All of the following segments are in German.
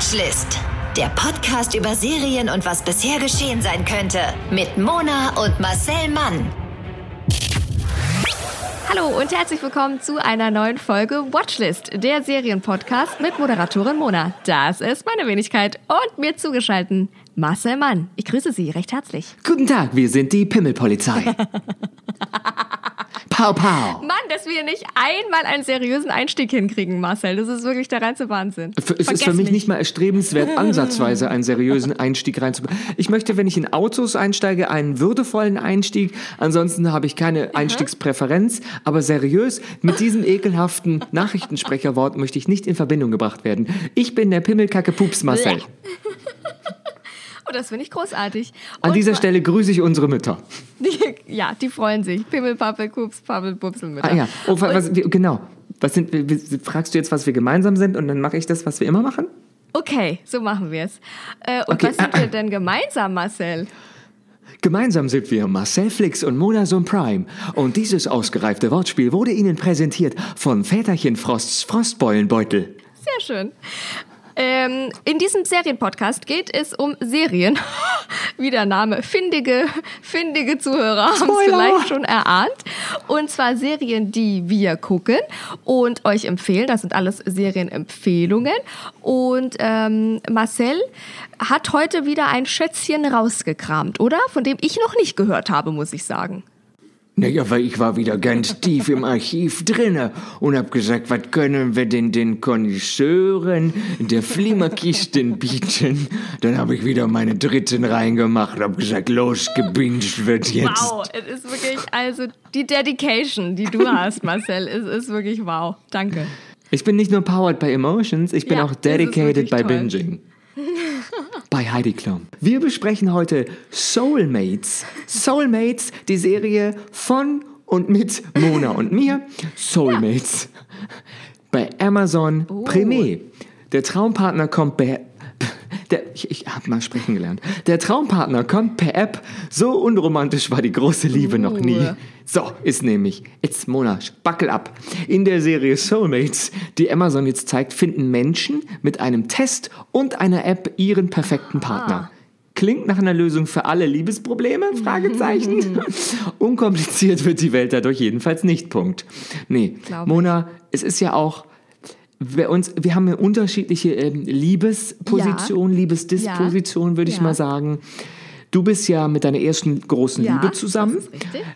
Watchlist. Der Podcast über Serien und was bisher geschehen sein könnte. Mit Mona und Marcel Mann. Hallo und herzlich willkommen zu einer neuen Folge Watchlist, der Serienpodcast mit Moderatorin Mona. Das ist meine Wenigkeit und mir zugeschalten Marcel Mann. Ich grüße Sie recht herzlich. Guten Tag, wir sind die Pimmelpolizei. Pow, pow. Mann, dass wir nicht einmal einen seriösen Einstieg hinkriegen, Marcel. Das ist wirklich der reinste Wahnsinn. Für- Es ist für mich nicht. nicht mal erstrebenswert, ansatzweise einen seriösen Einstieg reinzubringen. Ich möchte, wenn ich in Autos einsteige, einen würdevollen Einstieg. Ansonsten habe ich keine Einstiegspräferenz. Aber seriös, mit diesem ekelhaften Nachrichtensprecherwort möchte ich nicht in Verbindung gebracht werden. Ich bin der Pimmelkacke-Pups Marcel. Oh, das finde ich großartig. An Und dieser ma- Stelle grüße ich unsere Mütter. Die, ja, die freuen sich. Pimmel, Pappel, Kups, Pappel, Bupsel, Ah ja, oh, wa- was, wie- genau. Was sind, fragst du jetzt, was wir gemeinsam sind und dann mache ich das, was wir immer machen? Okay, so machen wir es. Äh, und Okay, was sind wir denn gemeinsam, Marcel? Gemeinsam sind wir Marcel Flix und Mona Sohn Prime. Und dieses ausgereifte Wortspiel wurde Ihnen präsentiert von Väterchen Frosts Frostbeulenbeutel. Sehr schön. Ähm, in diesem Serienpodcast geht es um Serien. Wie der Name. Findige, findige Zuhörer haben es vielleicht schon erahnt. Und zwar Serien, die wir gucken und euch empfehlen. Das sind alles Serienempfehlungen. Und ähm, Marcel hat heute wieder ein Schätzchen rausgekramt, oder? Von dem ich noch nicht gehört habe, muss ich sagen. Naja, weil ich war wieder ganz tief im Archiv drinne und hab gesagt, was können wir denn den Connoisseuren der Flimmerkisten bieten? Dann habe ich wieder meine dritten reingemacht, hab gesagt, los, gebinged wird jetzt. Wow, es ist wirklich, also die Dedication, die du hast, Marcel, es ist wirklich wow. Danke. Ich bin nicht nur powered by emotions, ich bin Ja, auch dedicated by toll. binging. Bei Heidi Klum. Wir besprechen heute Soulmates. Soulmates, die Serie von und mit Mona und mir. Soulmates. Bei Amazon Oh. Premiere. Der Traumpartner kommt bei. Der, ich ich habe mal sprechen gelernt. Der Traumpartner kommt per App. So unromantisch war die große Liebe noch nie. So ist nämlich, jetzt Mona, buckel ab. In der Serie Soulmates, die Amazon jetzt zeigt, finden Menschen mit einem Test und einer App ihren perfekten Partner. Klingt nach einer Lösung für alle Liebesprobleme? Fragezeichen. Unkompliziert wird die Welt dadurch jedenfalls nicht. Punkt. Nee. Mona, es ist ja auch. Wir, uns, wir haben ja unterschiedliche ähm, Liebespositionen, Liebesdispositionen, würde ich Ja. mal sagen. Du bist ja mit deiner ersten großen Ja, Liebe zusammen.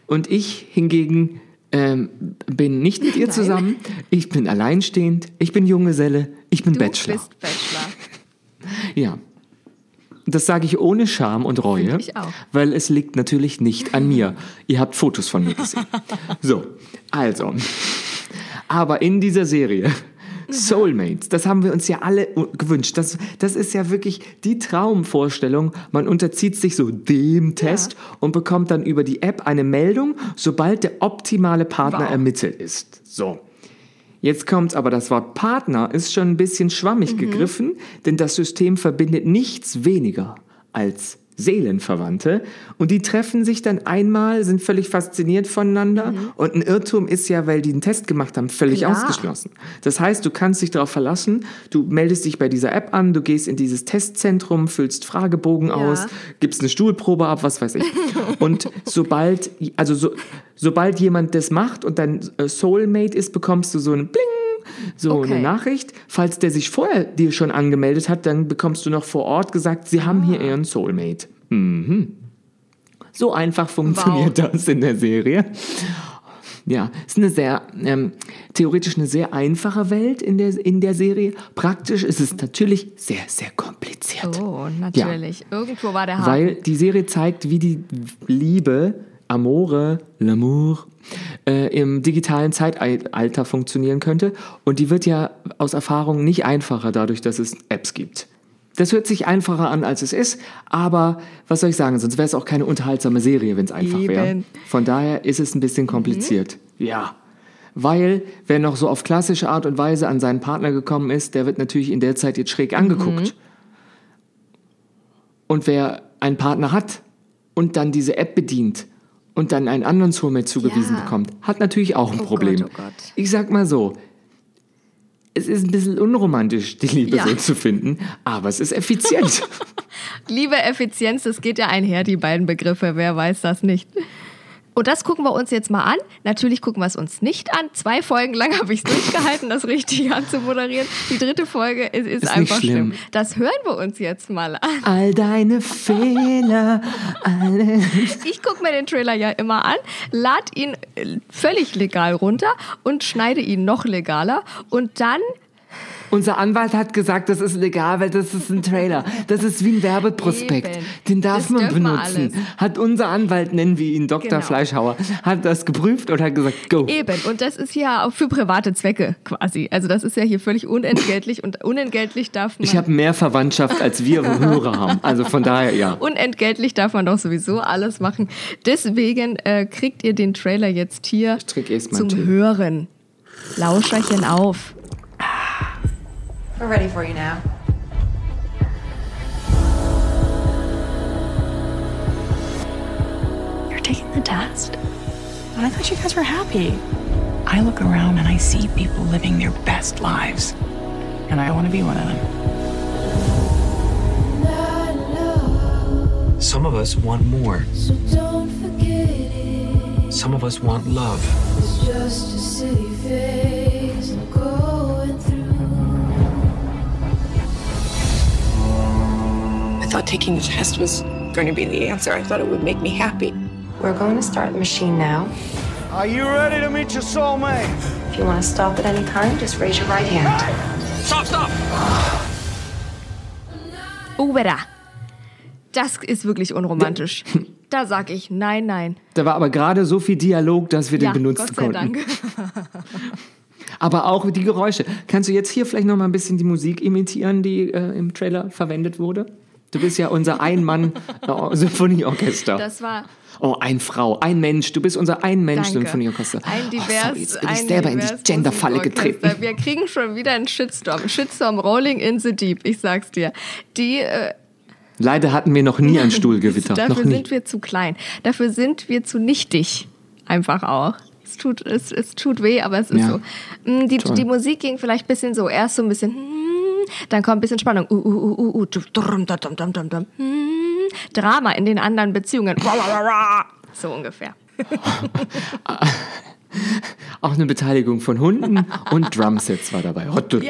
Und ich hingegen ähm, bin nicht mit ihr zusammen. Ich bin alleinstehend. Ich bin Junggeselle. Ich bin Du Bachelor. bist Bachelor. Ja. Das sage ich ohne Scham und Reue, weil es liegt natürlich nicht an mir. Ihr habt Fotos von mir gesehen. So, also. Aber in dieser Serie Soulmates, das haben wir uns ja alle gewünscht. Das, das ist ja wirklich die Traumvorstellung. Man unterzieht sich so dem Test und bekommt dann über die App eine Meldung, sobald der optimale Partner Wow. ermittelt ist. So. Jetzt kommt's aber, das Wort Partner ist schon ein bisschen schwammig gegriffen, denn das System verbindet nichts weniger als Seelenverwandte und die treffen sich dann einmal, sind völlig fasziniert voneinander und ein Irrtum ist ja, weil die einen Test gemacht haben, völlig Klar. ausgeschlossen. Das heißt, du kannst dich darauf verlassen, du meldest dich bei dieser App an, du gehst in dieses Testzentrum, füllst Fragebogen aus, gibst eine Stuhlprobe ab, was weiß ich. Und sobald, also so, sobald jemand das macht und dein äh, Soulmate ist, bekommst du so einen Bling, so Okay. eine Nachricht. Falls der sich vorher dir schon angemeldet hat, dann bekommst du noch vor Ort gesagt, sie haben Ah. hier ihren Soulmate. Mhm. So einfach funktioniert das in der Serie. Ja, ist eine sehr, ähm, theoretisch eine sehr einfache Welt in der, in der Serie. Praktisch ist es natürlich sehr, sehr kompliziert. Oh, natürlich. Irgendwo war der Haken. Weil die Serie zeigt, wie die Liebe, Amore, L'amour, äh, im digitalen Zeitalter funktionieren könnte. Und die wird ja aus Erfahrung nicht einfacher dadurch, dass es Apps gibt. Das hört sich einfacher an, als es ist, aber was soll ich sagen, sonst wäre es auch keine unterhaltsame Serie, wenn es einfach wäre. Von daher ist es ein bisschen kompliziert. Ja. Weil, wer noch so auf klassische Art und Weise an seinen Partner gekommen ist, der wird natürlich in der Zeit jetzt schräg angeguckt. Und wer einen Partner hat und dann diese App bedient und dann einen anderen Soulmate zugewiesen Ja. bekommt, hat natürlich auch ein Oh Problem. Gott, oh Gott. Ich sag mal so, es ist ein bisschen unromantisch, die Liebe Ja. so zu finden, aber es ist effizient. Liebe, Effizienz, das geht ja einher, die beiden Begriffe. Wer weiß das nicht? Und das gucken wir uns jetzt mal an. Natürlich gucken wir es uns nicht an. Zwei Folgen lang habe ich es durchgehalten, das richtig anzumoderieren. Die dritte Folge ist, ist, Ist einfach schlimm. schlimm. Das hören wir uns jetzt mal an. All deine Fehler, alle. Ich gucke mir den Trailer ja immer an, lad ihn äh, völlig legal runter und schneide ihn noch legaler. Und dann Unser Anwalt hat gesagt, das ist legal, weil das ist ein Trailer. Das ist wie ein Werbeprospekt. Eben. Den darf Das man benutzen. Hat unser Anwalt, nennen wir ihn Dr. Genau. Fleischhauer, hat das geprüft und hat gesagt, go. Eben, und das ist ja auch für private Zwecke quasi. Also das ist ja hier völlig unentgeltlich und unentgeltlich darf man. Ich habe mehr Verwandtschaft, als wir Hörer haben. Also von daher, ja. Unentgeltlich darf man doch sowieso alles machen. Deswegen äh, kriegt ihr den Trailer jetzt hier zum. Hören. Lauscherchen auf. We're ready for you now. You're taking the test? I thought you guys were happy. I look around and I see people living their best lives. And I want to be one of them. Some of us want more. So don't forget it. Some of us want love. It's just a silly phase thought taking the test was going to be the answer. I thought it would make me happy. We're going to start the machine now. Are you ready to meet your soulmate? If you want to stop at any time, just raise your right hand. Stop, stop! Ubera. Das ist wirklich unromantisch. Da sag ich nein, nein. Da war aber gerade so viel Dialog, dass wir den Ja, benutzen Gott sei konnten. Dank. Aber auch die Geräusche. Kannst du jetzt hier vielleicht noch mal ein bisschen die Musik imitieren, die äh, im Trailer verwendet wurde? Du bist ja unser Ein-Mann-Symphonieorchester. Das war Oh, ein Frau, ein Mensch. Du bist unser. Ein-Mensch-Symphonieorchester. Ein oh, divers, sorry, jetzt bin ich selber in die Genderfalle getreten. Wir kriegen schon wieder einen Shitstorm. Shitstorm rolling in the deep, ich sag's dir. Die äh, Leider hatten wir noch nie ein Stuhlgewitter. Dafür sind wir zu klein. Dafür sind wir zu nichtig. Einfach auch. Es tut, es, es tut weh, aber es ist Ja. so. Mm, Die, Toll. die Musik ging vielleicht ein bisschen so. Erst so ein bisschen, mm, dann kommt ein bisschen Spannung. Uh, uh, uh, uh, uh, drum. Mm, Drama in den anderen Beziehungen. So ungefähr. Auch eine Beteiligung von Hunden und Drumsets war dabei. Ja, ja. Heute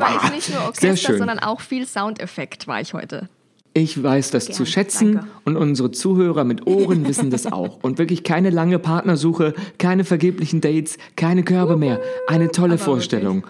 war ich nicht nur Sehr Orchester, schön. sondern auch viel Soundeffekt war ich heute. Ich weiß das zu Gerne, schätzen danke. und unsere Zuhörer mit Ohren wissen das auch. Und wirklich keine lange Partnersuche, keine vergeblichen Dates, keine Körbe mehr. Eine tolle Vorstellung.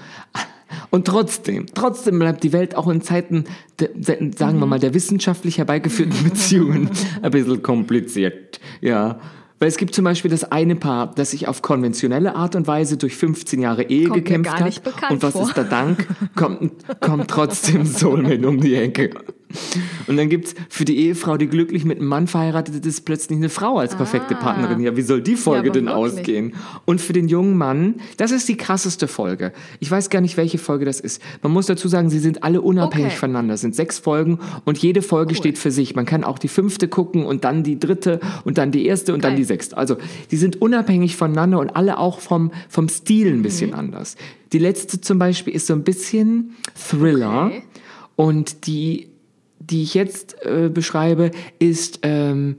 Und trotzdem, trotzdem bleibt die Welt auch in Zeiten, der, der, sagen Mhm. wir mal, der wissenschaftlich herbeigeführten Beziehungen ein bisschen kompliziert. Ja. Weil es gibt zum Beispiel das eine Paar, das sich auf konventionelle Art und Weise durch 15 Jahre Ehe Kommt mir gekämpft hat. Und was vor. ist der Dank? Kommt, kommt trotzdem Soulmate um die Ecke. Und dann gibt's für die Ehefrau, die glücklich mit einem Mann verheiratet ist, plötzlich eine Frau als perfekte Partnerin. Ja, wie soll die Folge aber denn wirklich. ausgehen? Und für den jungen Mann, das ist die krasseste Folge. Ich weiß gar nicht, welche Folge das ist. Man muss dazu sagen, sie sind alle unabhängig Okay. voneinander. Es sind sechs Folgen und jede Folge steht für sich. Man kann auch die fünfte gucken und dann die dritte und dann die erste und dann Geil. die sechste. Also die sind unabhängig voneinander und alle auch vom, vom Stil ein bisschen anders. Die letzte zum Beispiel ist so ein bisschen Thriller Okay. und die, die ich jetzt äh, beschreibe, ist ähm,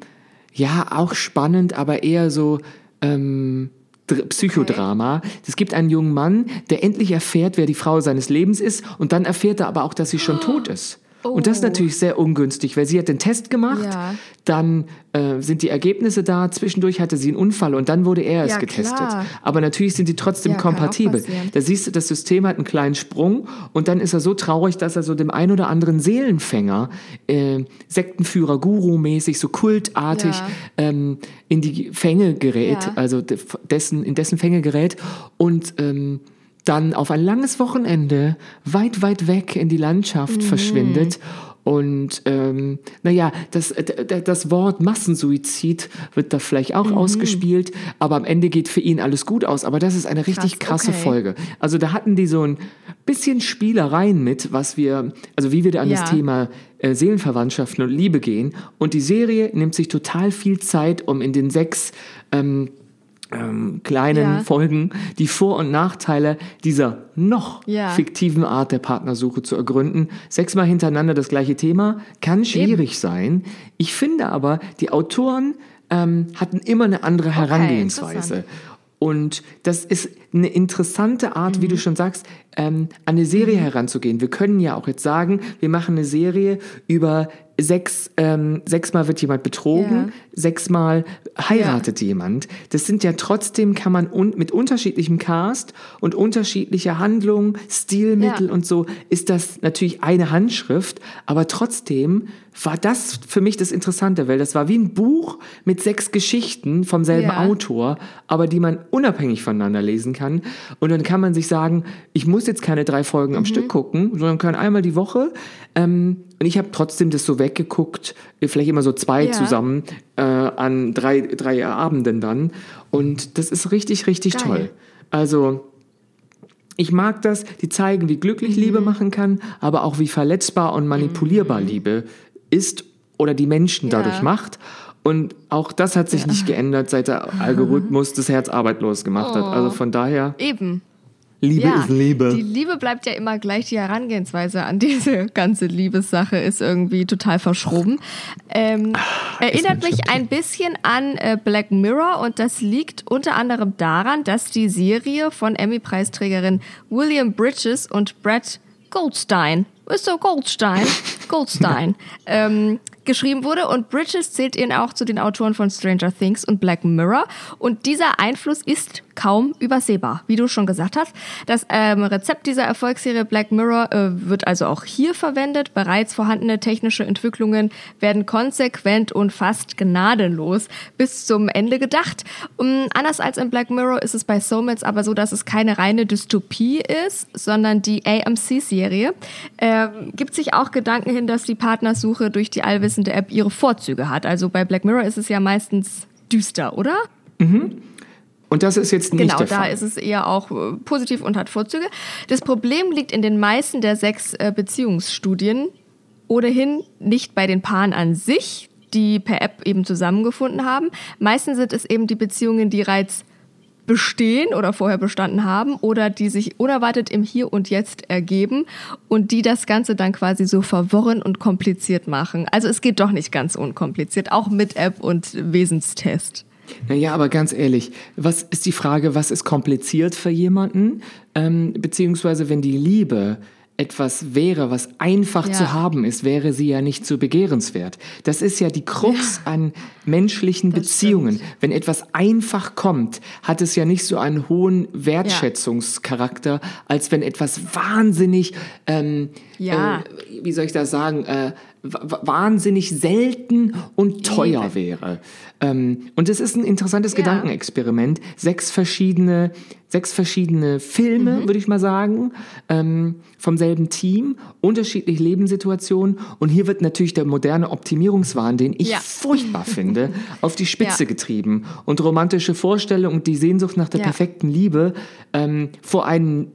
ja auch spannend, aber eher so ähm, Dr- Psychodrama. Es gibt einen jungen Mann, der endlich erfährt, wer die Frau seines Lebens ist und dann erfährt er aber auch, dass sie schon tot ist. Und das ist Oh. natürlich sehr ungünstig, weil sie hat den Test gemacht, Ja. dann äh, sind die Ergebnisse da, zwischendurch hatte sie einen Unfall und dann wurde er erst Ja, getestet. klar. Aber natürlich sind die trotzdem Ja, kompatibel. Da siehst du, das System hat einen kleinen Sprung und dann ist er so traurig, dass er so dem ein oder anderen Seelenfänger, äh, Sektenführer, Guru-mäßig, so kultartig ähm, in die Fänge gerät, also de- dessen, in dessen Fänge gerät und ähm, dann auf ein langes Wochenende weit, weit weg in die Landschaft Mhm. verschwindet. Und ähm, naja, das, äh, das Wort Massensuizid wird da vielleicht Mhm. auch ausgespielt, aber am Ende geht für ihn alles gut aus. Aber das ist eine richtig Krass, krasse okay. Folge. Also da hatten die so ein bisschen Spielereien mit, was wir, also wie wir da an das Ja. Thema äh, Seelenverwandtschaften und Liebe gehen. Und die Serie nimmt sich total viel Zeit, um in den sechs ähm, ähm, kleinen Ja. Folgen die Vor- und Nachteile dieser noch Ja. fiktiven Art der Partnersuche zu ergründen. Sechsmal hintereinander das gleiche Thema kann schwierig sein. Ich finde aber, die Autoren ähm, hatten immer eine andere Herangehensweise. interessant. Und das ist eine interessante Art, Mhm. wie du schon sagst, ähm, an eine Serie heranzugehen. Wir können ja auch jetzt sagen, wir machen eine Serie über sechs, ähm, sechsmal wird jemand betrogen, Ja. sechsmal heiratet jemand. Das sind ja trotzdem, kann man un mit unterschiedlichem Cast und unterschiedlicher Handlung, Stilmittel Ja. und so, ist das natürlich eine Handschrift, aber trotzdem war das für mich das Interessante, weil das war wie ein Buch mit sechs Geschichten vom selben Ja. Autor, aber die man unabhängig voneinander lesen kann. Und dann kann man sich sagen, ich muss jetzt keine drei Folgen Mhm. am Stück gucken, sondern kann einmal die Woche. Ähm, und ich habe trotzdem das so weggeguckt, vielleicht immer so zwei Ja. zusammen äh, an drei, drei Abenden dann. Und das ist richtig, richtig Geil. toll. Also ich mag das, die zeigen, wie glücklich Mhm. Liebe machen kann, aber auch wie verletzbar und manipulierbar Liebe ist oder die Menschen Ja. dadurch macht. Und auch das hat sich nicht geändert, seit der Algorithmus das Herz arbeitslos gemacht hat. Also von daher, Eben. Liebe ja, ist Liebe. Die Liebe bleibt ja immer gleich. Die Herangehensweise an diese ganze Liebessache ist irgendwie total verschroben. Ähm, erinnert mich ein bisschen an äh, Black Mirror und das liegt unter anderem daran, dass die Serie von Emmy-Preisträgerin William Bridges und Brad Goldstein, Mr. Goldstein, Goldstein, ähm, geschrieben wurde. Und Bridges zählt ihn auch zu den Autoren von Stranger Things und Black Mirror. Und dieser Einfluss ist kaum übersehbar, wie du schon gesagt hast. Das ähm, Rezept dieser Erfolgsserie Black Mirror äh, wird also auch hier verwendet. Bereits vorhandene technische Entwicklungen werden konsequent und fast gnadenlos bis zum Ende gedacht. Um, anders als in Black Mirror ist es bei Soulmates aber so, dass es keine reine Dystopie ist, sondern die AMC-Serie ähm, gibt sich auch Gedanken hin, dass die Partnersuche durch die allwissende App ihre Vorzüge hat. Also bei Black Mirror ist es ja meistens düster, oder? Und das ist jetzt nicht Genau, der da Fall. ist es eher auch äh, positiv und hat Vorzüge. Das Problem liegt in den meisten der sechs äh, Beziehungsstudien ohnehin nicht bei den Paaren an sich, die per App eben zusammengefunden haben. Meistens sind es eben die Beziehungen, die bereits bestehen oder vorher bestanden haben oder die sich unerwartet im Hier und Jetzt ergeben und die das Ganze dann quasi so verworren und kompliziert machen. Also es geht doch nicht ganz unkompliziert, auch mit App und Wesenstest. Naja, aber ganz ehrlich, was ist die Frage, was ist kompliziert für jemanden? Ähm, beziehungsweise, wenn die Liebe etwas wäre, was einfach Ja. zu haben ist, wäre sie ja nicht so begehrenswert. Das ist ja die Krux an menschlichen Beziehungen. Wenn etwas einfach kommt, hat es ja nicht so einen hohen Wertschätzungscharakter, als wenn etwas wahnsinnig, ähm, Ja. äh, wie soll ich das sagen, äh, wahnsinnig selten und teuer wäre. Ähm, und es ist ein interessantes Ja. Gedankenexperiment. Sechs verschiedene, sechs verschiedene Filme, Mhm. würde ich mal sagen, ähm, vom selben Team, unterschiedliche Lebenssituationen. Und hier wird natürlich der moderne Optimierungswahn, den ich Ja. furchtbar finde, auf die Spitze Ja. getrieben. Und romantische Vorstellungen und die Sehnsucht nach der perfekten Liebe ähm, vor einem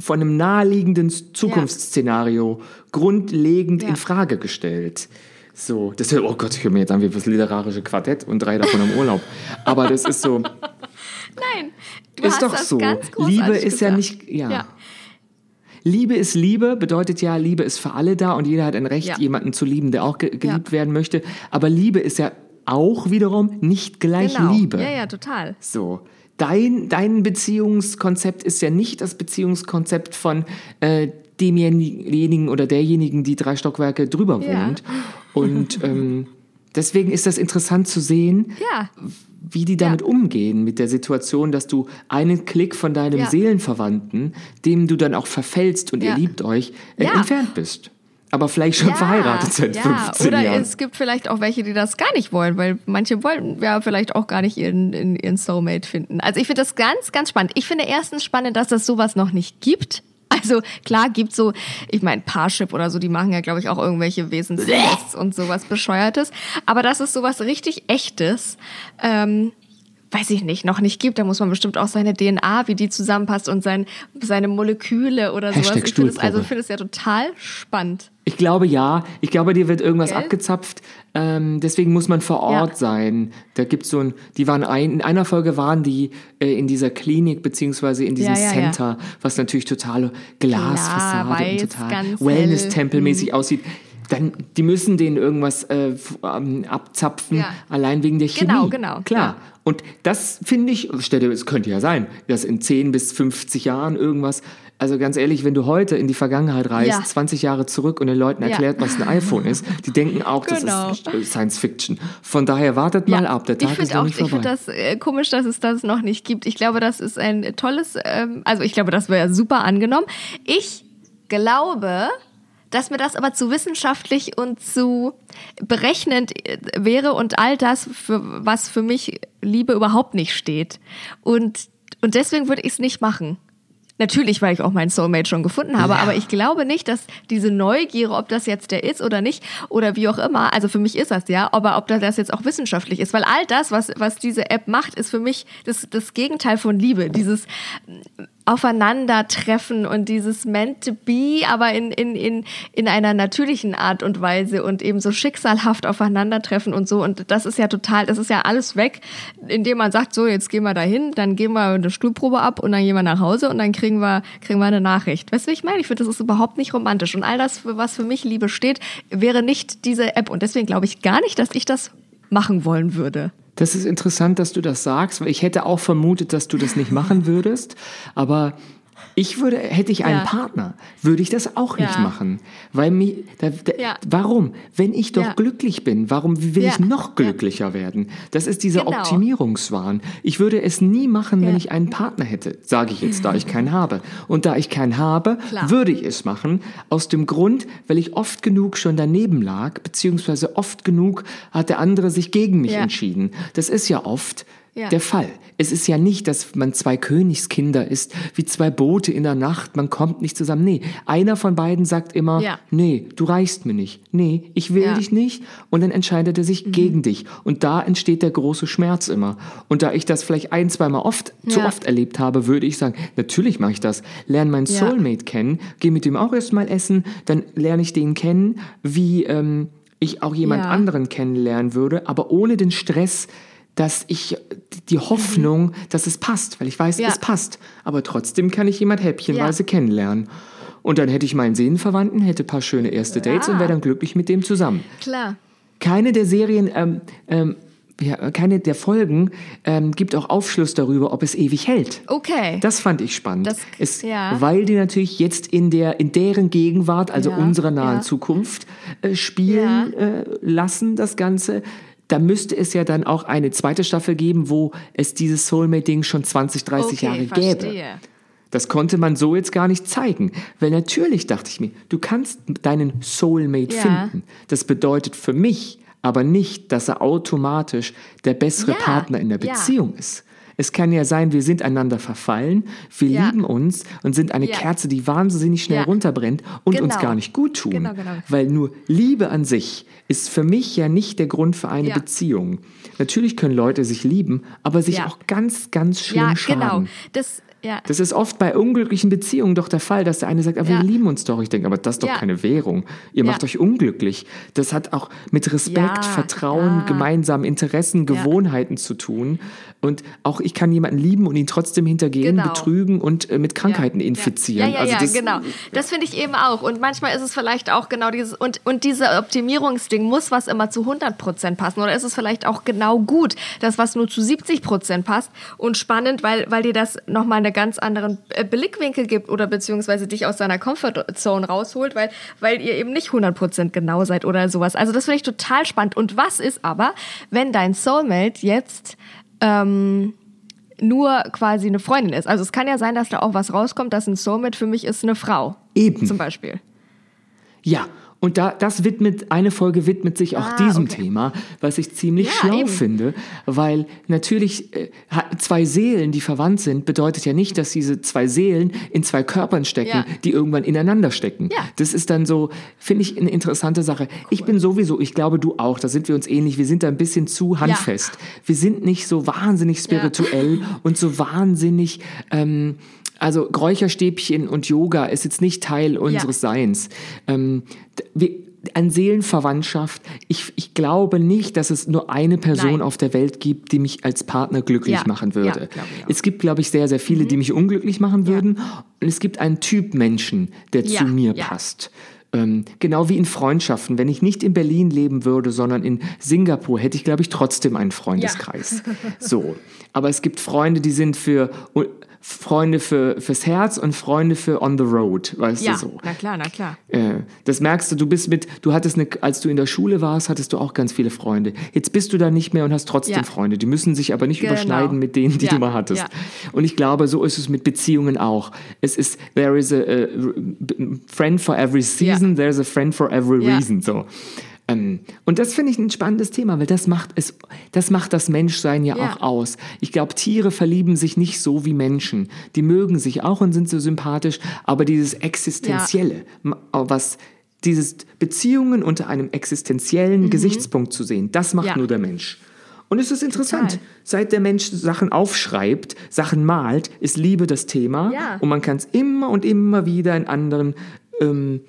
vor einem naheliegenden Zukunftsszenario grundlegend Ja. in Frage gestellt. So, das oh Gott, ich höre mir jetzt an wie das literarische Quartett und drei davon im Urlaub. Aber das ist so, Nein, du ist hast doch das so. ganz Liebe ist ja gesagt. nicht, ja. Ja. Liebe ist Liebe, bedeutet ja, Liebe ist für alle da und jeder hat ein Recht, Ja. jemanden zu lieben, der auch ge geliebt werden möchte. Aber Liebe ist ja auch wiederum nicht gleich Genau. Liebe. Ja, ja, total. So. Dein, dein Beziehungskonzept ist ja nicht das Beziehungskonzept von äh, demjenigen oder derjenigen, die drei Stockwerke drüber Ja. wohnt. Und ähm, deswegen ist das interessant zu sehen, Ja. wie die damit umgehen, mit der Situation, dass du einen Klick von deinem Ja. Seelenverwandten, dem du dann auch verfällst und Ja. ihr liebt euch, äh, Ja. entfernt bist. Aber vielleicht schon verheiratet seit ja. 15 Oder Jahren. es gibt vielleicht auch welche, die das gar nicht wollen, weil manche wollen ja vielleicht auch gar nicht ihren, ihren, ihren Soulmate finden. Also ich finde das ganz, ganz spannend. Ich finde erstens spannend, dass das sowas noch nicht gibt. Also klar gibt so, ich meine Parship oder so, die machen ja glaube ich auch irgendwelche Wesenstests und sowas bescheuertes. Aber das ist sowas richtig echtes. Ähm, weiß ich nicht, noch nicht gibt. Da muss man bestimmt auch seine DNA, wie die zusammenpasst und sein, seine Moleküle oder sowas. Hashtag Ich finde es, also Stuhlprobe. ich finde es ja total spannend. Ich glaube ja. Ich glaube, dir wird irgendwas Gell? abgezapft. Ähm, deswegen muss man vor Ort Ja. sein. Da gibt's so ein, die waren ein, in einer Folge waren die äh, in dieser Klinik beziehungsweise in diesem Ja, ja. Center, was natürlich total Glasfassade weiß, und total Wellness-Tempelmäßig hell. aussieht. Dann, die müssen denen irgendwas äh, ähm, abzapfen, Ja. allein wegen der Chemie. Genau, genau, Klar. ja. Und das finde ich, es könnte ja sein, dass in 10 bis 50 Jahren irgendwas, also ganz ehrlich, wenn du heute in die Vergangenheit reist, Ja. 20 Jahre zurück und den Leuten Ja. erklärt, was ein iPhone ist, die denken auch, Genau. das ist äh, Science Fiction. Von daher wartet mal ab, der ich Tag ist finde noch auch, nicht ich vorbei. finde das äh, komisch, dass es das noch nicht gibt. Ich glaube, das ist ein tolles, ähm, also ich glaube, das wäre super angenommen. Ich glaube, dass mir das aber zu wissenschaftlich und zu berechnend äh, wäre und all das, für, was für mich Liebe überhaupt nicht steht. Und, und deswegen würde ich es nicht machen. Natürlich, weil ich auch meinen Soulmate schon gefunden habe, aber ich glaube nicht, dass diese Neugier, ob das jetzt der ist oder nicht, oder wie auch immer, also für mich ist das ja, aber ob das jetzt auch wissenschaftlich ist, weil all das, was, was diese App macht, ist für mich das, das Gegenteil von Liebe. Dieses Aufeinandertreffen und dieses meant to be, aber in, in, in, in einer natürlichen Art und Weise und eben so schicksalhaft aufeinandertreffen und so. Und das ist ja total, das ist ja alles weg, indem man sagt, so, jetzt gehen wir dahin, dann gehen wir eine Stuhlprobe ab und dann gehen wir nach Hause und dann kriegen wir, kriegen wir eine Nachricht. Weißt du, wie ich meine? Ich finde, das ist überhaupt nicht romantisch. Und all das, für was für mich Liebe steht, wäre nicht diese App. Und deswegen glaube ich gar nicht, dass ich das machen wollen würde. Das ist interessant, dass du das sagst, weil ich hätte auch vermutet, dass du das nicht machen würdest, aber ich würde, hätte ich einen Ja. Partner, würde ich das auch nicht Ja. machen. Weil mir, da, da, Ja. warum? Wenn ich doch glücklich bin, warum will ich noch glücklicher werden? Das ist dieser Genau. Optimierungswahn. Ich würde es nie machen, wenn ich einen Partner hätte, sage ich jetzt, da ich keinen habe. Und da ich keinen habe, Klar. würde ich es machen, aus dem Grund, weil ich oft genug schon daneben lag, beziehungsweise oft genug hat der andere sich gegen mich entschieden. Das ist ja oft Ja. der Fall. Es ist ja nicht, dass man zwei Königskinder ist, wie zwei Boote in der Nacht, man kommt nicht zusammen. Nee, einer von beiden sagt immer, Ja. nee, du reichst mir nicht. Nee, ich will Ja. Mhm. dich nicht. Und dann entscheidet er sich gegen dich. Und da entsteht der große Schmerz immer. Und da ich das vielleicht ein, zweimal oft, zu oft erlebt habe, würde ich sagen, natürlich mache ich das. Lerne meinen. Soulmate kennen, gehe mit dem auch erstmal essen, dann lerne ich den kennen, wie ähm, ich auch jemand anderen kennenlernen würde, aber ohne den Stress, dass ich die Hoffnung, dass es passt, weil ich weiß, Ja. es passt. Aber trotzdem kann ich jemand häppchenweise kennenlernen. Und dann hätte ich meinen Seelenverwandten, hätte ein paar schöne erste Dates und wäre dann glücklich mit dem zusammen. Klar. Keine der Serien, ähm, ähm, ja, keine der Folgen ähm, gibt auch Aufschluss darüber, ob es ewig hält. Okay. Das fand ich spannend. Das- es, ja. Weil die natürlich jetzt in, der, in deren Gegenwart, also Ja, unserer nahen ja. Zukunft, äh, spielen äh, lassen, das Ganze. Da müsste es ja dann auch eine zweite Staffel geben, wo es dieses Soulmate-Ding schon 20, 30 okay, Jahre verstehe. gäbe. Das konnte man so jetzt gar nicht zeigen. Weil natürlich dachte ich mir, du kannst deinen Soulmate Ja. finden. Das bedeutet für mich aber nicht, dass er automatisch der bessere Ja, Partner in der ja. Beziehung ist. Es kann ja sein, wir sind einander verfallen, wir Ja. lieben uns und sind eine Ja. Kerze, die wahnsinnig schnell Ja. runterbrennt und uns Genau. gar nicht gut tun. Genau, genau. Weil nur Liebe an sich ist für mich ja nicht der Grund für eine. Beziehung. Natürlich können Leute sich lieben, aber sich auch ganz, ganz schlimm Ja, schaden. genau. Das, ja. Das ist oft bei unglücklichen Beziehungen doch der Fall, dass der eine sagt, aber Ja. wir lieben uns doch. Ich denke, aber das ist doch Ja. keine Währung. Ihr macht euch unglücklich. Das hat auch mit Respekt, Vertrauen, ja. gemeinsamen Interessen, Gewohnheiten zu tun. Und auch ich kann jemanden lieben und ihn trotzdem hintergehen, Genau. betrügen und äh, mit Krankheiten infizieren. Ja, ja, also ja, das, genau. Das finde ich eben auch. Und manchmal ist es vielleicht auch genau dieses, und, und diese Optimierungsding muss was immer zu 100% passen. Oder ist es vielleicht auch genau gut, das was nur zu 70% passt und spannend, weil, weil dir das nochmal einen ganz anderen äh, Blickwinkel gibt oder beziehungsweise dich aus deiner Comfortzone rausholt, weil, weil ihr eben nicht 100% genau seid oder sowas. Also das finde ich total spannend. Und was ist aber, wenn dein Soulmate jetzt ähm, nur quasi eine Freundin ist. Also es kann ja sein, dass da auch was rauskommt, dass ein Soulmate für mich ist eine Frau. Eben. Zum Beispiel. Ja, Und da, das widmet, eine Folge widmet sich auch Ah, diesem okay. Thema, was ich ziemlich Ja, schlau eben. finde, weil natürlich äh, zwei Seelen, die verwandt sind, bedeutet ja nicht, dass diese zwei Seelen in zwei Körpern stecken, Ja. die irgendwann ineinander stecken. Ja. Das ist dann so, finde ich, eine interessante Sache. Ich bin sowieso, ich glaube, du auch, da sind wir uns ähnlich, wir sind da ein bisschen zu handfest. Wir sind nicht so wahnsinnig spirituell und so wahnsinnig, ähm, also Räucherstäbchen und Yoga ist jetzt nicht Teil unseres Seins. Ähm, wir, an Seelenverwandtschaft, ich, ich glaube nicht, dass es nur eine Person Nein. auf der Welt gibt, die mich als Partner glücklich Ja, machen ja, würde. auch. es gibt, glaube ich, sehr, sehr viele, die mich unglücklich machen würden. Und es gibt einen Typ Menschen, der Ja, zu mir ja. passt. Ähm, genau wie in Freundschaften. Wenn ich nicht in Berlin leben würde, sondern in Singapur, hätte ich, glaube ich, trotzdem einen Freundeskreis. so. Aber es gibt Freunde, die sind für Freunde für, fürs Herz und Freunde für on the road, weißt Ja, du so. na klar, na klar. Äh, das merkst du, du bist mit, du hattest eine, als du in der Schule warst, hattest du auch ganz viele Freunde. Jetzt bist du da nicht mehr und hast trotzdem Ja. Freunde. Die müssen sich aber nicht Genau. überschneiden mit denen, die Ja, du mal hattest. ja. Und ich glaube, so ist es mit Beziehungen auch. Es ist, there is a, a friend for every season, there's a friend for every Ja. reason. So. Ähm, und das finde ich ein spannendes Thema, weil das macht es, das macht das Menschsein ja, Ja. auch aus. Ich glaube, Tiere verlieben sich nicht so wie Menschen. Die mögen sich auch und sind so sympathisch, aber dieses Existenzielle, ma- was dieses Beziehungen unter einem existenziellen Gesichtspunkt zu sehen, das macht Mhm. Ja. nur der Mensch. Und es ist interessant. Total. Seit der Mensch Sachen aufschreibt, Sachen malt, ist Liebe das Thema. Ja. Und man kann es immer und immer wieder in anderen ähm,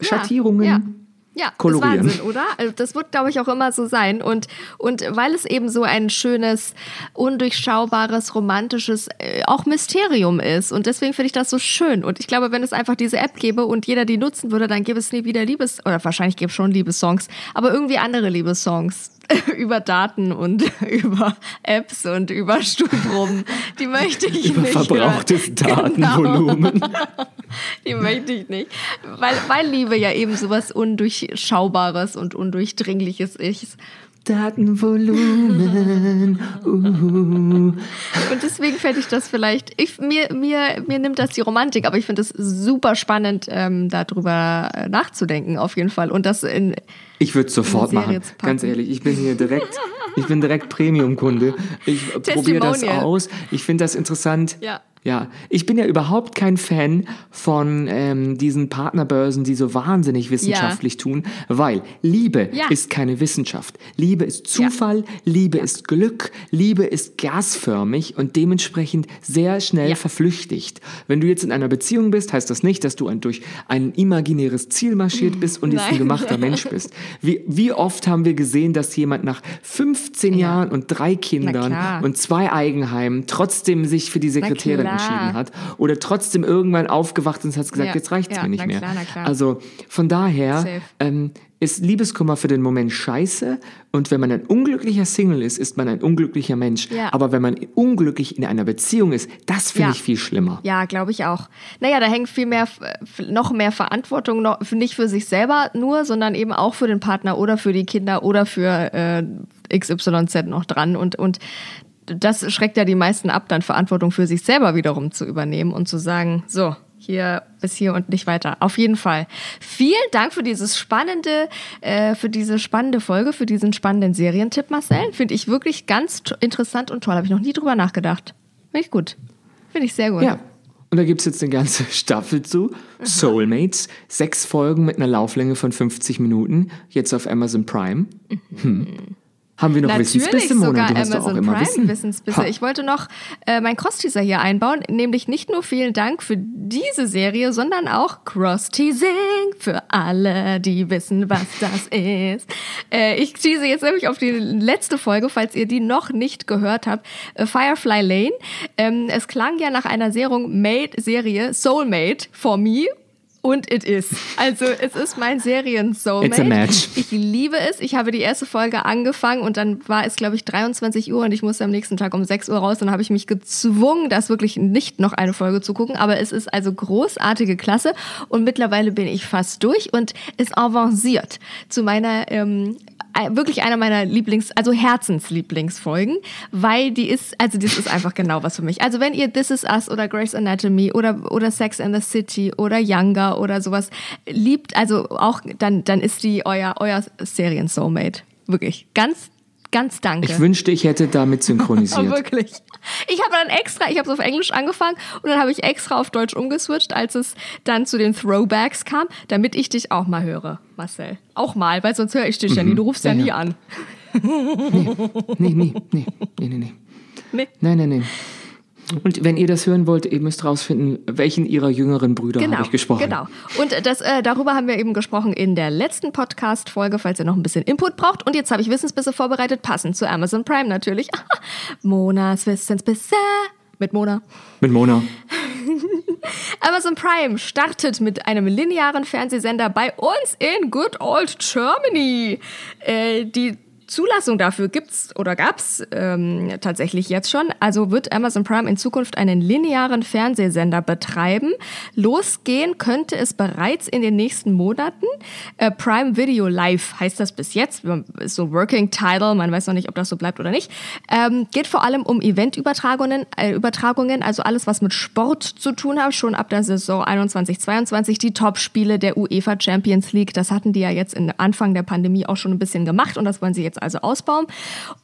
Schattierungen Ja. Kolorieren. ist Wahnsinn, oder? Also das wird, glaube ich, auch immer so sein. Und, und weil es eben so ein schönes, undurchschaubares, romantisches, äh, auch Mysterium ist. Und deswegen finde ich das so schön. Und ich glaube, wenn es einfach diese App gäbe und jeder die nutzen würde, dann gäbe es nie wieder Liebes... Oder wahrscheinlich gäbe es schon Liebessongs, aber irgendwie andere Liebessongs. über Daten und über Apps und über Stuhlproben. Die möchte ich Über nicht verbrauchtes hören. Datenvolumen. Genau. Die möchte ich nicht. Weil, weil Liebe ja eben sowas Undurchschaubares und Undurchdringliches ist. Datenvolumen. Uh. Und deswegen fände ich das vielleicht, ich, mir, mir, mir nimmt das die Romantik, aber ich finde es super spannend, ähm, darüber äh, nachzudenken, auf jeden Fall. Und das in, Ich würde es sofort machen. Ganz ehrlich, ich bin hier direkt, ich bin direkt Premium-Kunde. Ich probiere das aus. Ich finde das interessant. Ja. Ja, ich bin ja überhaupt kein Fan von ähm, diesen Partnerbörsen, die so wahnsinnig wissenschaftlich tun, weil Liebe Ja. ist keine Wissenschaft. Liebe ist Zufall, Liebe ist Glück, Liebe ist gasförmig und dementsprechend sehr schnell Ja. verflüchtigt. Wenn du jetzt in einer Beziehung bist, heißt das nicht, dass du ein, durch ein imaginäres Ziel marschiert bist und jetzt ein gemachter Mensch bist. Wie, wie oft haben wir gesehen, dass jemand nach 15 Jahren und drei Kindern und zwei Eigenheimen trotzdem sich für die Sekretärin klar. entschieden hat oder trotzdem irgendwann aufgewacht ist und hat gesagt, Ja. jetzt reicht's Ja, mir nicht mehr. klar, klar. Also von daher ähm, ist Liebeskummer für den Moment scheiße und wenn man ein unglücklicher Single ist, ist man ein unglücklicher Mensch. Ja. Aber wenn man unglücklich in einer Beziehung ist, das finde ich viel schlimmer. Ja, glaube ich auch. Naja, da hängt viel mehr, noch mehr Verantwortung, noch, nicht für sich selber nur, sondern eben auch für den Partner oder für die Kinder oder für äh, XYZ noch dran. Und, und das schreckt ja die meisten ab, dann Verantwortung für sich selber wiederum zu übernehmen und zu sagen, so, hier bis hier und nicht weiter. Auf jeden Fall. Vielen Dank für dieses spannende, äh, für diese spannende Folge, für diesen spannenden Serientipp, Marcel. Finde ich wirklich ganz interessant und toll. Habe ich noch nie drüber nachgedacht. Finde ich gut. Finde ich sehr gut. Ja. Und da gibt es jetzt eine ganze Staffel zu. Soulmates. Sechs Folgen mit einer Lauflänge von 50 Minuten. Jetzt auf Amazon Prime. Hm. Haben wir noch Natürlich Wissensbisse, Mona? sogar Amazon Prime Wissen. Wissensbisse. Ha. Ich wollte noch äh, meinen Cross-Teaser hier einbauen, nämlich nicht nur vielen Dank für diese Serie, sondern auch Cross-Teasing für alle, die wissen, was das ist. Äh, ich tease jetzt nämlich auf die letzte Folge, falls ihr die noch nicht gehört habt, äh, Firefly Lane. Ähm, es klang ja nach einer Serung Made Serie Soulmate for me. Und it is. Also es ist mein a match. Ich liebe es. Ich habe die erste Folge angefangen und dann war es, glaube ich, 23 Uhr und ich musste am nächsten Tag um 6 Uhr raus. Dann habe ich mich gezwungen, das wirklich nicht noch eine Folge zu gucken. Aber es ist also großartige Klasse und mittlerweile bin ich fast durch und es avanciert zu meiner ähm, äh, wirklich einer meiner Lieblings-, also Herzenslieblingsfolgen, weil die ist, also das ist einfach genau was für mich. Also wenn ihr This Is Us oder Grey's Anatomy oder, oder Sex and the City oder Younger oder sowas liebt, also auch, dann, dann ist die euer, euer Serien-Soulmate. Wirklich. Ganz, ganz danke. Ich wünschte, ich hätte damit Oh, synchronisiert. wirklich. Ich habe dann extra, ich habe es auf Englisch angefangen und dann habe ich extra auf Deutsch umgeswitcht, als es dann zu den Throwbacks kam, damit ich dich auch mal höre, Marcel. Auch mal, weil sonst höre ich dich ja nie. Du rufst ja, Mhm. Ja, nie ja. an. Nee, nee, nee, nee, nee, nee. Nee. Nein, nein, nein. Und wenn ihr das hören wollt, ihr müsst rausfinden, welchen ihrer jüngeren Brüder habe ich gesprochen. Genau. Und das, äh, darüber haben wir eben gesprochen in der letzten Podcast-Folge, falls ihr noch ein bisschen Input braucht. Und jetzt habe ich Wissensbisse vorbereitet, passend zu Amazon Prime natürlich. Monas Wissensbisse mit Mona. Mit Mona. Amazon Prime startet mit einem linearen Fernsehsender bei uns in Good Old Germany. Äh, die Zulassung dafür gibt's oder gab's ähm, tatsächlich jetzt schon. Also wird Amazon Prime in Zukunft einen linearen Fernsehsender betreiben. Losgehen könnte es bereits in den nächsten Monaten. Äh, Prime Video Live heißt das bis jetzt. Ist so Working Title. Man weiß noch nicht, ob das so bleibt oder nicht. Ähm, geht vor allem um Eventübertragungen, äh, Übertragungen, also alles, was mit Sport zu tun hat. Schon ab der Saison 21/22 die Top-Spiele der UEFA Champions League. Das hatten die ja jetzt in Anfang der Pandemie auch schon ein bisschen gemacht und das wollen sie jetzt also ausbauen.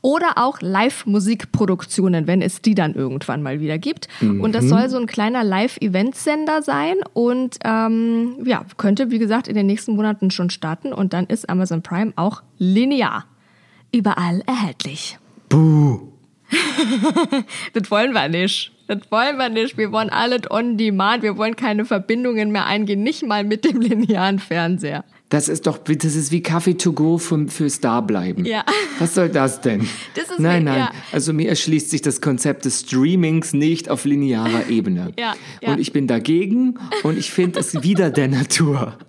Oder auch Live-Musikproduktionen, wenn es die dann irgendwann mal wieder gibt. Und das soll so ein kleiner Live-Event-Sender sein und ähm, ja, könnte, wie gesagt, in den nächsten Monaten schon starten und dann ist Amazon Prime auch linear. Überall erhältlich. Buh. Das wollen wir nicht. Das wollen wir nicht. Wir wollen alles on demand. Wir wollen keine Verbindungen mehr eingehen. Nicht mal mit dem linearen Fernseher. Das ist doch, das ist wie Kaffee to go für, fürs Dableiben. Ja. Was soll das denn? Das ist nein, wie- nein. ja. Also mir erschließt sich das Konzept des Streamings nicht auf linearer Ebene. Ja, ja. Und ich bin dagegen und ich finde es wieder der Natur.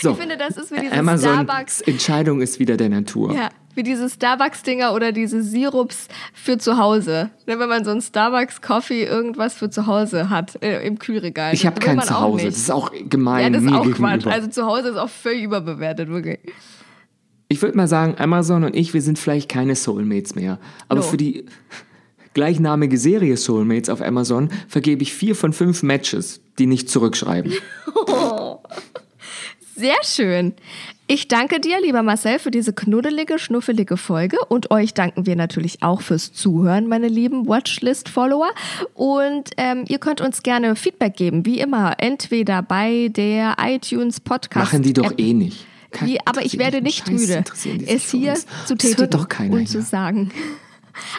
So. Ich finde, das ist wie dieses Amazons Starbucks- Entscheidung ist wieder der Natur. Ja, wie diese Starbucks-Dinger oder diese Sirups für zu Hause. Ne, Wenn man so ein Starbucks-Coffee irgendwas für zu Hause hat äh, im Kühlregal. Ich habe kein Zuhause. Das ist auch gemein Ja, das ist auch. Quatsch. Also zu Hause ist auch völlig überbewertet, wirklich. Ich würde mal sagen, Amazon und ich, wir sind vielleicht keine Soulmates mehr. Aber No. für die gleichnamige Serie Soulmates auf Amazon vergebe ich vier von fünf Matches, die nicht zurückschreiben. Sehr schön. Ich danke dir, lieber Marcel, für diese knuddelige, schnuffelige Folge. Und euch danken wir natürlich auch fürs Zuhören, meine lieben Watchlist-Follower. Und ähm, ihr könnt uns gerne Feedback geben, wie immer. Entweder bei der iTunes Podcast. Machen die doch App. eh nicht. Wie, aber ich werde nicht müde, es hier uns. zu tätigen und zu sagen.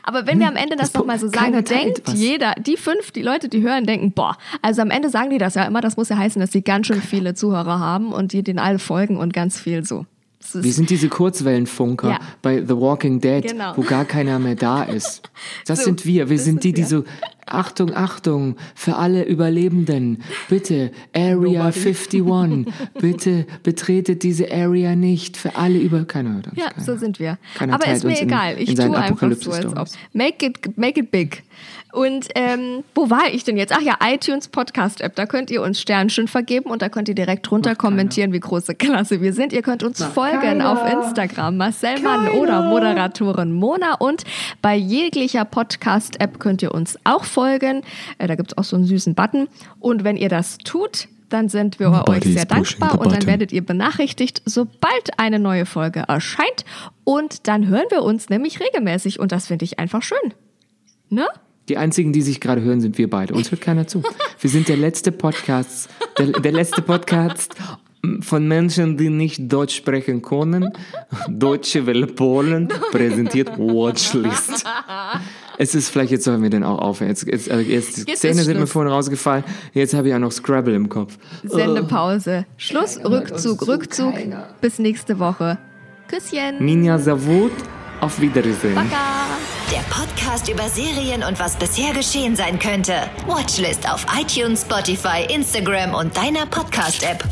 Aber wenn wir am Ende das, das nochmal so sagen, denkt was. jeder, die fünf, die Leute, die hören, denken, boah, also am Ende sagen die das ja immer, das muss ja heißen, dass sie ganz schön viele Zuhörer haben und die den alle folgen und ganz viel so. Wir sind diese Kurzwellenfunker Ja. bei The Walking Dead, Genau. wo gar keiner mehr da ist. Das So, sind wir. Wir das sind die, die so, Achtung, Achtung, für alle Überlebenden, bitte, Area 51, bitte betretet diese Area nicht. Für alle über... Keiner hört uns. Ja, keiner. so sind wir. Keiner Aber ist mir uns in- egal. Ich in tue einfach so, als ob. Make it, make it big. Und ähm, wo war ich denn jetzt? Ach ja, iTunes Podcast App. Da könnt ihr uns Sternchen vergeben und da könnt ihr direkt drunter kommentieren, wie große Klasse wir sind. Ihr könnt uns folgen auf Instagram, Marcel Mann oder Moderatorin Mona. Und bei jeglicher Podcast App könnt ihr uns auch folgen. Äh, da gibt es auch so einen süßen Button. Und wenn ihr das tut, dann sind wir euch Nobody's sehr pushing dankbar und dann werdet ihr benachrichtigt, sobald eine neue Folge erscheint. Und dann hören wir uns nämlich regelmäßig und das finde ich einfach schön. Ne? Die einzigen, die sich gerade hören, sind wir beide. Uns hört keiner zu. Wir sind der letzte Podcast, der, der letzte Podcast von Menschen, die nicht Deutsch sprechen können. Deutsche Welle Polen präsentiert Watchlist. Es ist vielleicht, jetzt sollen wir denn auch aufhören. Jetzt, jetzt, äh, jetzt, die Jetzt Zähne sind mir vorhin rausgefallen. Jetzt habe ich auch noch Scrabble im Kopf. Sendepause. Schluss, Rückzug, Rückzug. Bis nächste Woche. Küsschen. Minja Savut, auf Wiedersehen. Baka. Der Podcast über Serien und was bisher geschehen sein könnte. Watchlist auf iTunes, Spotify, Instagram und deiner Podcast-App.